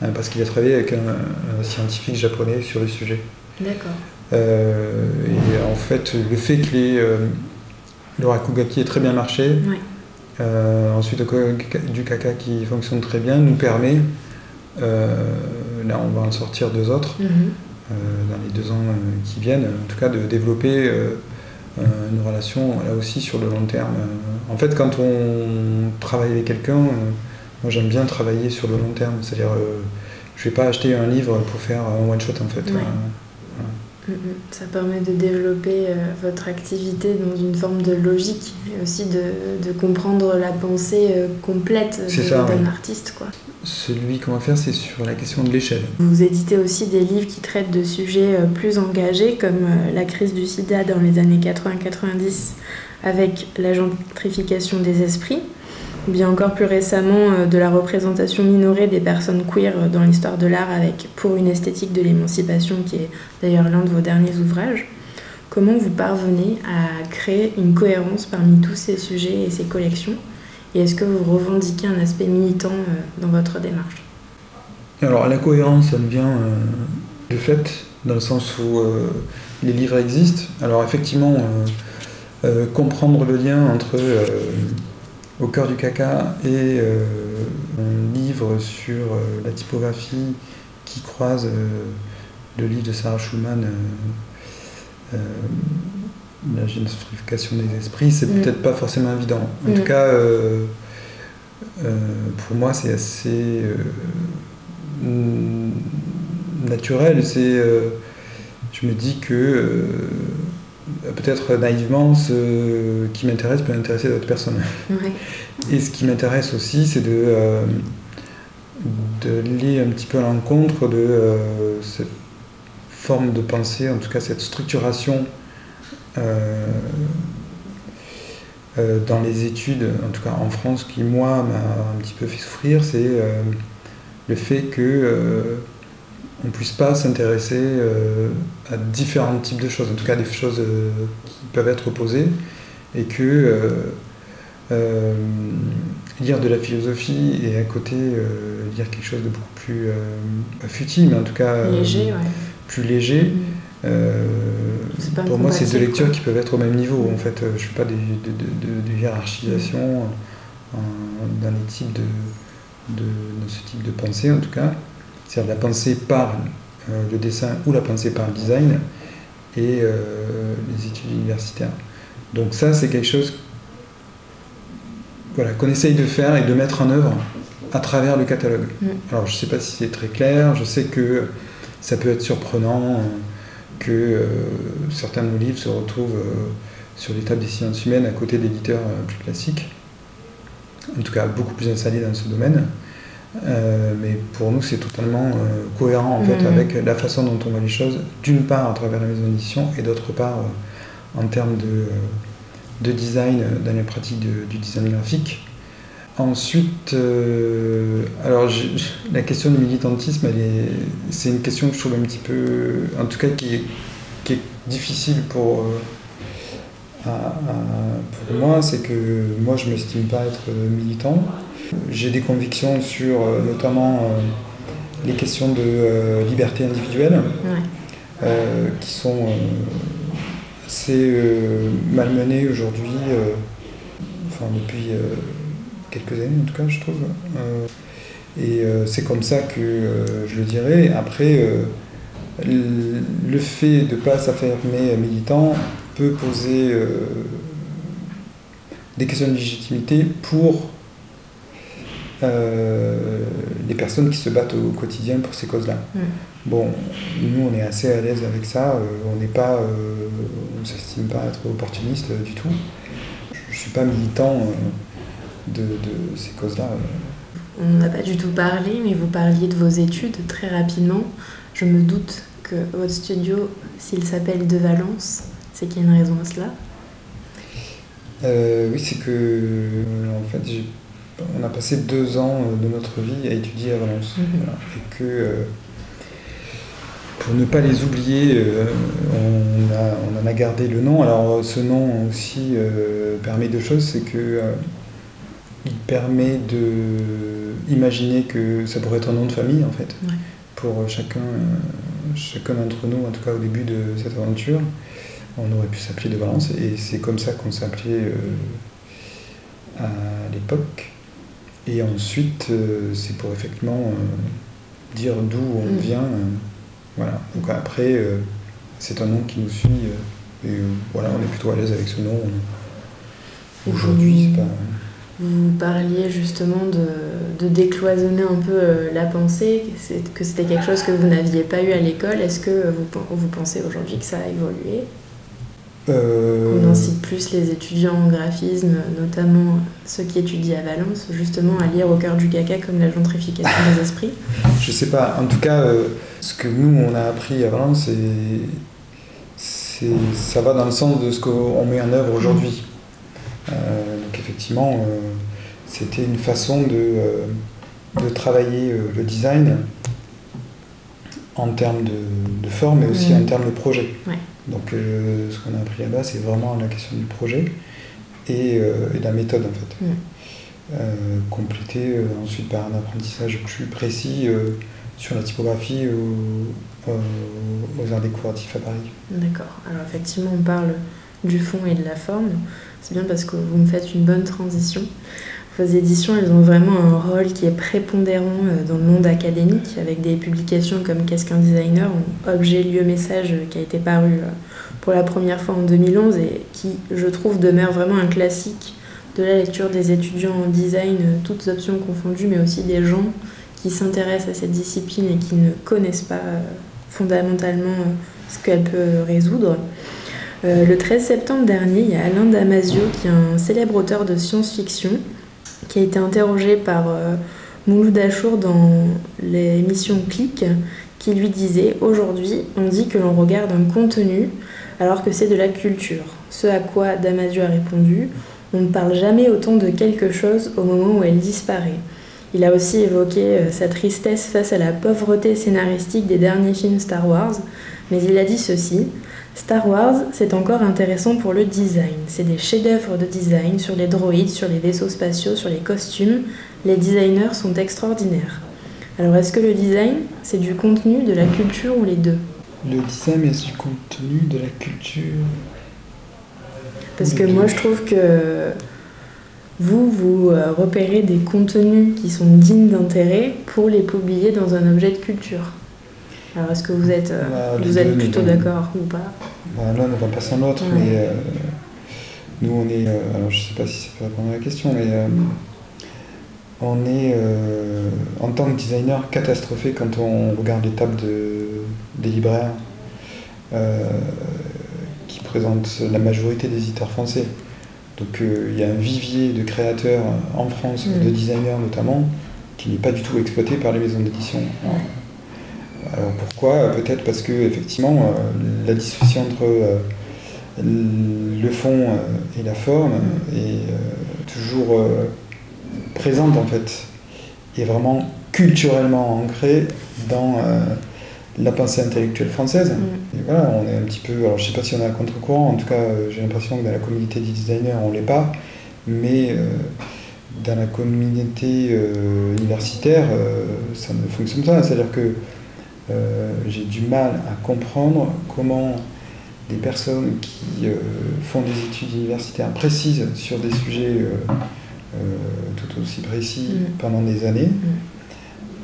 hein, parce qu'il a travaillé avec un, scientifique japonais sur le sujet. D'accord. et en fait, le fait que les, le Rakugaki ait très bien marché, euh, ensuite, du caca qui fonctionne très bien nous permet, euh, là on va en sortir deux autres mhm. euh, dans les deux ans qui viennent, en tout cas de développer une relation là aussi sur le long terme. En fait, quand on travaille avec quelqu'un, moi j'aime bien travailler sur le long terme, c'est-à-dire je vais pas acheter un livre pour faire un one shot en fait. Ça permet de développer euh, votre activité dans une forme de logique et aussi de, comprendre la pensée euh, complète d'un artiste. Quoi. Celui qu'on va faire, c'est sur la question de l'échelle. Vous éditez aussi des livres qui traitent de sujets euh, plus engagés, comme la crise du sida dans les années 80-90 avec la gentrification des esprits ou bien encore plus récemment euh, de la représentation minorée des personnes queer dans l'histoire de l'art avec Pour une esthétique de l'émancipation, qui est d'ailleurs l'un de vos derniers ouvrages. Comment vous parvenez à créer une cohérence parmi tous ces sujets et ces collections? Et est-ce que vous revendiquez un aspect militant euh, dans votre démarche? Alors la cohérence, elle vient euh, de fait, dans le sens où les livres existent. Alors effectivement, comprendre le lien entre au cœur du caca et euh, un livre sur euh, la typographie qui croise euh, le livre de Sarah Schulman, La génification des esprits, c'est mm. peut-être pas forcément évident. En tout mm. cas, pour moi, c'est assez naturel. C'est, je me dis que peut-être naïvement, ce qui m'intéresse peut intéresser d'autres personnes. Et ce qui m'intéresse aussi, c'est de, euh, de lier un petit peu à l'encontre de euh, cette forme de pensée, en tout cas cette structuration euh, dans les études, en tout cas en France, qui moi m'a un petit peu fait souffrir, c'est le fait que on ne puisse pas s'intéresser euh, à différents types de choses, en tout cas des choses euh, qui peuvent être opposées, et que euh, lire de la philosophie et à côté lire quelque chose de beaucoup plus futile, mais en tout cas léger, plus léger, mm. Pour moi, c'est deux lectures qui peuvent être au même niveau. En fait, je ne suis pas de, de, hiérarchisation d'un type de, de, ce type de pensée, en tout cas. C'est-à-dire la pensée par le dessin ou la pensée par le design et les études universitaires. Donc ça, c'est quelque chose voilà, qu'on essaye de faire et de mettre en œuvre à travers le catalogue. Mm. Alors je ne sais pas si c'est très clair, je sais que ça peut être surprenant euh, que euh, certains de nos livres se retrouvent euh, sur les tables des sciences humaines à côté d'éditeurs plus classiques, en tout cas beaucoup plus installés dans ce domaine. Mais pour nous, c'est totalement cohérent en fait mm. avec la façon dont on voit les choses, d'une part à travers la maison d'édition et d'autre part en termes de, de design dans les pratiques du design graphique. Ensuite, euh, alors la question du militantisme, c'est une question que je trouve un petit peu, en tout cas qui est, qui est difficile pour, euh, pour moi, c'est que moi je ne m'estime pas être militant. J'ai des convictions sur euh, notamment les questions de liberté individuelle, qui sont assez malmenées aujourd'hui, enfin depuis quelques années en tout cas, je trouve. Euh, et euh, c'est comme ça que euh, je le dirais. Après, le fait de ne pas s'affirmer militant peut poser des questions de légitimité pour les personnes qui se battent au quotidien pour ces causes-là. Mm. Bon, nous on est assez à l'aise avec ça, on n'est pas, on ne s'estime pas être opportuniste du tout. Je ne suis pas militant de, ces causes-là. On n'a pas du tout parlé, mais vous parliez de vos études très rapidement. Je me doute que votre studio, s'il s'appelle De Valence, c'est qu'il y a une raison à cela. Euh, oui, c'est que en fait, on a passé deux ans de notre vie à étudier à Valence. Mhm. et que euh, pour ne pas les oublier, euh, on, on, en a gardé le nom. Alors ce nom aussi permet deux choses, c'est que il permet de imaginer que ça pourrait être un nom de famille en fait pour chacun, chacun d'entre nous, en tout cas au début de cette aventure. On aurait pu s'appeler de Valence et c'est comme ça qu'on euh, à l'époque. Et ensuite, euh, c'est pour effectivement euh, dire d'où on mm. vient. voilà. Donc après, c'est un nom qui nous suit et voilà, on est plutôt à l'aise avec ce nom. Aujourd'hui, c'est pas. Vous parliez justement de, décloisonner un peu euh, la pensée, que c'était quelque chose que vous n'aviez pas eu à l'école. Est-ce que vous, vous pensez aujourd'hui que ça a évolué? Euh... On incite plus les étudiants en graphisme, notamment ceux qui étudient à Valence, justement à lire au cœur du caca comme la gentrification des esprits Je sais pas. En tout cas, euh, ce que nous, on a appris à Valence, c'est, ça va dans le sens de ce qu'on met en œuvre aujourd'hui. Euh, donc effectivement, c'était une façon de, de travailler le design en termes de, forme, mais aussi en termes de projet. Donc ce qu'on a appris là-bas, c'est vraiment la question du projet et, de la méthode en fait. complété ensuite par un apprentissage plus précis sur la typographie aux, aux arts décoratifs à Paris. D'accord. Alors effectivement, on parle du fond et de la forme. C'est bien parce que vous me faites une bonne transition. Vos éditions, elles ont vraiment un rôle qui est prépondérant euh, dans le monde académique, avec des publications comme Qu'est-ce qu'un designer, Objet, lieu, message, qui a été paru euh, pour la première fois en 2011 et qui, je trouve, demeure vraiment un classique de la lecture des étudiants en design, euh, toutes options confondues, mais aussi des gens qui s'intéressent à cette discipline et qui ne connaissent pas fondamentalement ce qu'elle peut résoudre. Euh, le 13 septembre dernier, il y a Alain Damasio, qui est un célèbre auteur de science-fiction, qui a été interrogé par euh, Mouloud Achour dans l'émission Click, qui lui disait Aujourd'hui, on dit que l'on regarde un contenu alors que c'est de la culture. Ce à quoi Damasio a répondu On ne parle jamais autant de quelque chose au moment où elle disparaît. Il a aussi évoqué euh, sa tristesse face à la pauvreté scénaristique des derniers films Star Wars, mais il a dit ceci Star Wars, c'est encore intéressant pour le design. C'est des chefs-d'œuvre de design sur les droïdes, sur les vaisseaux spatiaux, sur les costumes. Les designers sont extraordinaires. Alors est-ce que le design, c'est du contenu, de la culture ou les deux? Le design est du contenu, de la culture. Parce que moi, je trouve que vous, vous euh, repérez des contenus qui sont dignes d'intérêt pour les publier dans un objet de culture. Alors, est-ce que vous êtes, euh, Bah, vous êtes deux, plutôt d'accord ou pas Bah, L'un ne va pas sans l'autre, Ouais. mais euh, nous on est. euh, alors je sais pas si ça peut répondre à la question, mais euh, on est en tant que designer catastrophé quand on regarde les tables de, des libraires qui présentent la majorité des éditeurs français. Donc il y a un vivier de créateurs en France, Mm. de designers notamment, qui n'est pas du tout exploité par les maisons d'édition. Alors pourquoi Peut-être parce que effectivement euh, la dissociation entre euh, le fond euh, et la forme est euh, toujours euh, présente en fait, et vraiment culturellement ancrée dans euh, la pensée intellectuelle française. Mm. Et voilà, on est un petit peu, alors je sais pas si on est à contre-courant, en tout cas euh, j'ai l'impression que dans la communauté des designers on l'est pas, mais euh, dans la communauté euh, universitaire euh, ça ne fonctionne pas, c'est-à-dire que euh, j'ai du mal à comprendre comment des personnes qui euh, font des études universitaires précises sur des sujets euh, tout aussi précis Mm. pendant des années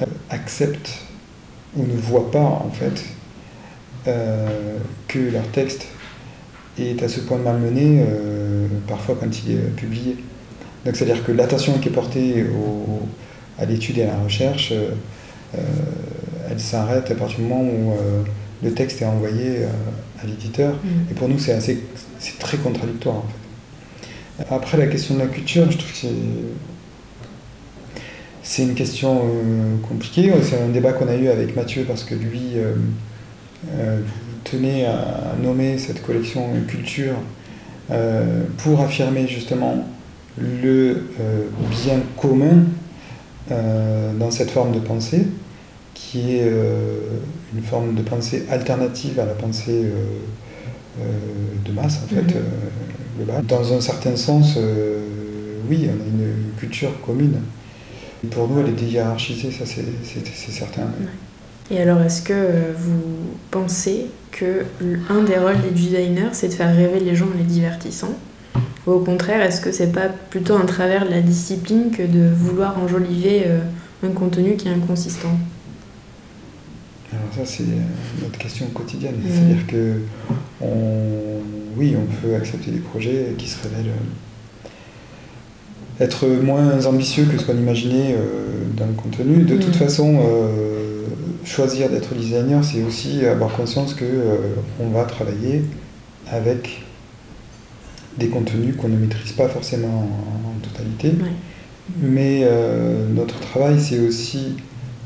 euh, acceptent ou ne voient pas en fait que leur texte est à ce point malmené parfois quand il est publié. Donc c'est-à-dire que l'attention qui est portée au- à l'étude et à la recherche, euh, elle s'arrête à partir du moment où euh, le texte est envoyé euh, à l'éditeur. Mm. Et pour nous, c'est assez, c'est très contradictoire en fait. Après, la question de la culture, je trouve que c'est, une question euh, compliquée. C'est un débat qu'on a eu avec Mathieu parce que lui tenait à nommer cette collection culture pour affirmer justement le bien commun dans cette forme de pensée qui est euh, une forme de pensée alternative à la pensée euh, euh, de masse, en fait, Mhm. globale. Dans un certain sens, oui, on a une culture commune. Et pour nous, elle est déhiérarchisée, ça c'est certain. Et alors, est-ce que vous pensez que un des rôles des designers, c'est de faire rêver les gens en les divertissant? Ou au contraire, est-ce que c'est pas plutôt un travers de la discipline que de vouloir enjoliver un contenu qui est inconsistant? Alors ça, c'est notre question quotidienne. Mhm. C'est-à-dire que, on, oui, on peut accepter des projets qui se révèlent euh, être moins ambitieux que ce qu'on imaginait euh, dans le contenu. De toute Mhm. façon, euh, choisir d'être designer, c'est aussi avoir conscience que euh, on va travailler avec des contenus qu'on ne maîtrise pas forcément en, en totalité. Ouais. Mais notre travail, c'est aussi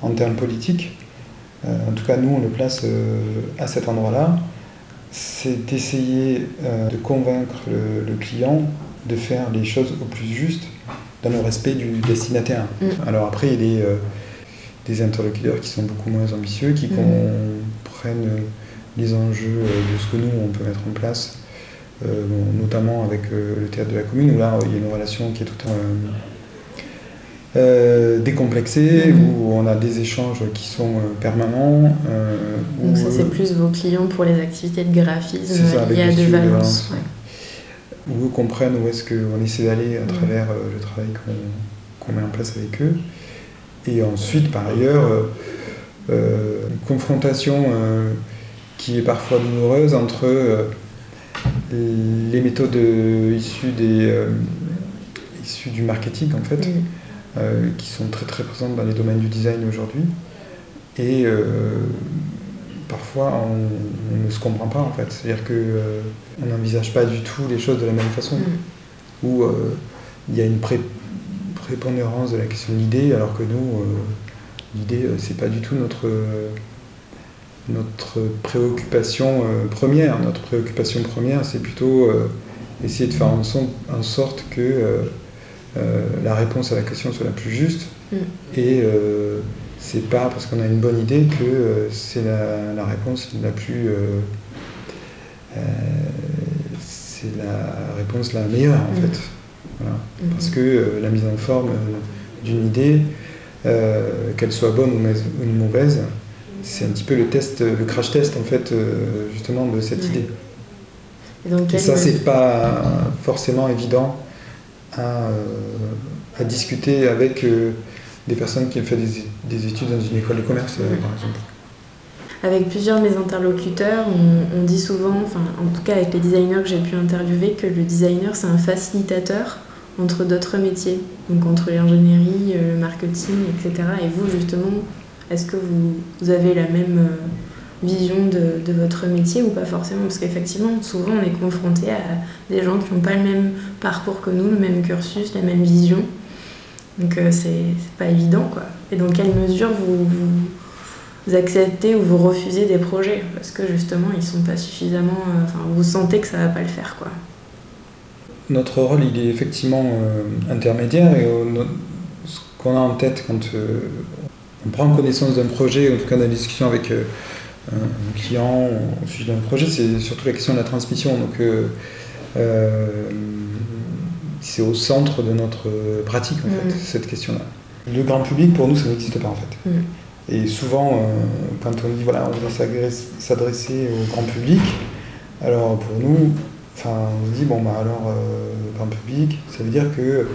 en termes politiques, en tout cas nous on le place euh, à cet endroit-là, c'est d'essayer euh, de convaincre le, le client de faire les choses au plus juste dans le respect du destinataire. Mm. Alors après, il y a des, euh, des interlocuteurs qui sont beaucoup moins ambitieux, qui Mm. comprennent euh, les enjeux euh, de ce que nous on peut mettre en place, euh, bon, notamment avec euh, le théâtre de la commune, où là il y a une relation qui est tout euh, décomplexée, Mhm. où on a des échanges qui sont euh, permanents. euh, Donc ça, c'est plus vos clients pour les activités de graphisme liées à de Valence. Ouais. où eux comprennent où est-ce qu'on essaie d'aller à Mhm. travers euh, le travail qu'on met en place avec eux. Et ensuite, par ailleurs, euh, une confrontation qui est parfois douloureuse entre les méthodes issues, des, issues du marketing, en fait. Euh, qui sont très très présentes dans les domaines du design aujourd'hui. Et euh, parfois, on, on ne se comprend pas, en fait. C'est-à-dire qu'on n'envisage pas du tout les choses de la même façon Mm. où euh, il y a une pré- prépondérance de la question de l'idée, alors que nous, euh, l'idée, euh, c'est pas du tout notre, euh, notre préoccupation euh, première. Notre préoccupation première, c'est plutôt euh, essayer de faire en sorte que euh, la réponse à la question soit la plus juste. Mm. Et euh, c'est pas parce qu'on a une bonne idée que euh, c'est la, la réponse la plus. c'est la réponse la meilleure en Mm. fait. Voilà. Mhm. Parce que la mise en forme d'une idée, qu'elle soit bonne ou mauvaise, c'est un petit peu le test, le crash test en fait, justement de cette idée. Et, ça, c'est pas forcément évident à, discuter avec des personnes qui ont fait des, études dans une école de commerce, par exemple avec plusieurs de mes interlocuteurs, on, dit souvent, enfin en tout cas avec les designers que j'ai pu interviewer, que le designer c'est un facilitateur entre d'autres métiers, donc entre l'ingénierie, euh, le marketing, etc. Et vous justement, est-ce que vous, avez la même euh, vision de, votre métier ou pas forcément Parce qu'effectivement, souvent on est confronté à des gens qui n'ont pas le même parcours que nous, le même cursus, la même vision. Donc euh, c'est pas évident quoi. Et dans quelle mesure vous acceptez ou vous refusez des projets? Parce que justement ils sont pas suffisamment. Euh, enfin, vous sentez que ça va pas le faire quoi. Notre rôle il est effectivement euh, intermédiaire et euh, ce qu'on a en tête quand on prend connaissance d'un projet, en tout cas dans la discussion avec un client au sujet d'un projet, c'est surtout la question de la transmission. Donc c'est au centre de notre pratique en fait, mm. cette question-là. Le grand public pour nous ça n'existe pas en fait. Mm. Et souvent, euh, quand on dit voilà, on veut s'adresser au grand public, alors pour nous, on se dit bon bah alors euh, grand public, ça veut dire que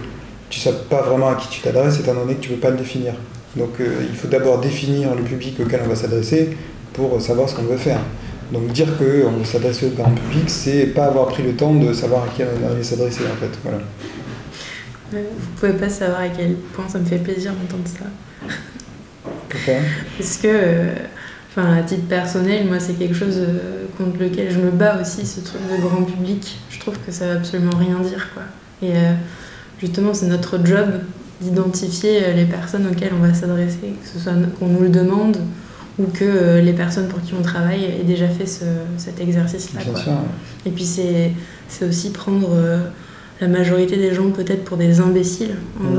tu sais pas vraiment à qui tu t'adresses étant donné que tu ne peux pas le définir. Donc euh, il faut d'abord définir le public auquel on va s'adresser pour savoir ce qu'on veut faire. Donc dire qu'on veut s'adresser au grand public, c'est pas avoir pris le temps de savoir à qui on va s'adresser en fait. Voilà. Vous pouvez pas savoir à quel point ça me fait plaisir d'entendre ça. Parce que, euh, enfin, à titre personnel, moi, c'est quelque chose euh, contre lequel je me bats aussi, ce truc de grand public. Je trouve que ça veut absolument rien dire, quoi. Et euh, justement, c'est notre job d'identifier les personnes auxquelles on va s'adresser, que ce soit qu'on nous le demande ou que les personnes pour qui on travaille aient déjà fait cet exercice-là. Et puis c'est aussi prendre la majorité des gens peut-être pour des imbéciles mm.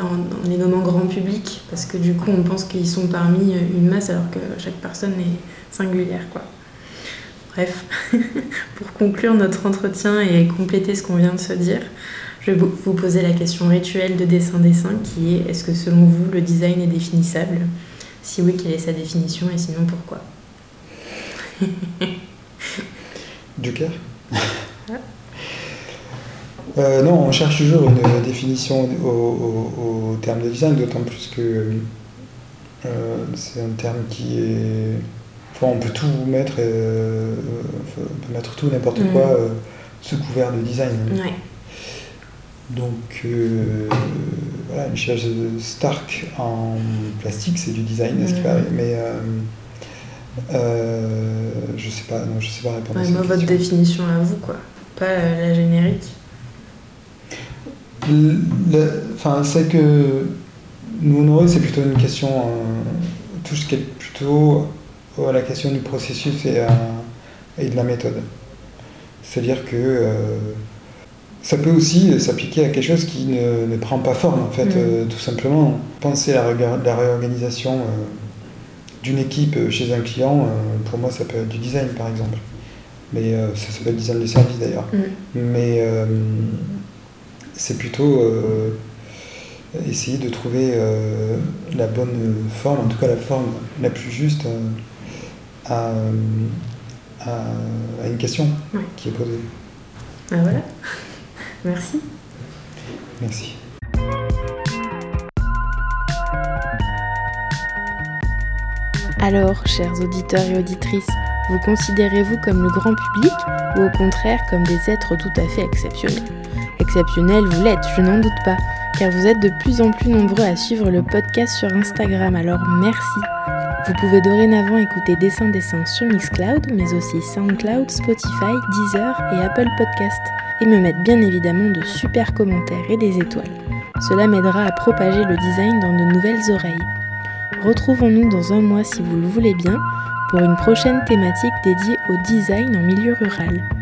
en, les nommant grand public parce que du coup on pense qu'ils sont parmi une masse alors que chaque personne est singulière quoi. Bref, pour conclure notre entretien et compléter ce qu'on vient de se dire, je vais vous poser la question rituelle de dessin-dessin qui est est-ce que selon vous le design est définissable? Si oui, quelle est sa définition et sinon pourquoi? Joker euh, non, on cherche toujours une définition au, terme de design, d'autant plus que euh, c'est un terme qui est. Enfin, on peut tout mettre, euh, on peut mettre tout, n'importe mm. quoi, sous couvert de design. Donc, voilà, une chaise Stark en plastique, c'est du design, n'est-ce pas? Mm. Mais je sais pas, non, je sais pas répondre à Moi, votre définition à vous, quoi, pas la générique. Enfin, c'est que nous honorer, c'est plutôt une question, euh, tout ce qui est plutôt à la question du processus et, et de la méthode. C'est-à-dire que euh, ça peut aussi s'appliquer à quelque chose qui ne, prend pas forme, en fait, mm. euh, tout simplement. Penser à la, réorganisation d'une équipe chez un client, pour moi, ça peut être du design, par exemple. Mais ça s'appelle design de service, d'ailleurs. Mm. Mais c'est plutôt euh, essayer de trouver euh, la bonne forme, en tout cas la forme la plus juste euh, à, une question qui est posée. Ah voilà. Merci. Merci. Alors, chers auditeurs et auditrices, vous considérez-vous comme le grand public ou au contraire comme des êtres tout à fait exceptionnels? Exceptionnel, vous l'êtes, je n'en doute pas, car vous êtes de plus en plus nombreux à suivre le podcast sur Instagram, alors merci. Vous pouvez dorénavant écouter Dessin Dessin sur Mixcloud, mais aussi SoundCloud, Spotify, Deezer et Apple Podcast, et me mettre bien évidemment de super commentaires et des étoiles. Cela m'aidera à propager le design dans de nouvelles oreilles. Retrouvons-nous dans un mois si vous le voulez bien, pour une prochaine thématique dédiée au design en milieu rural.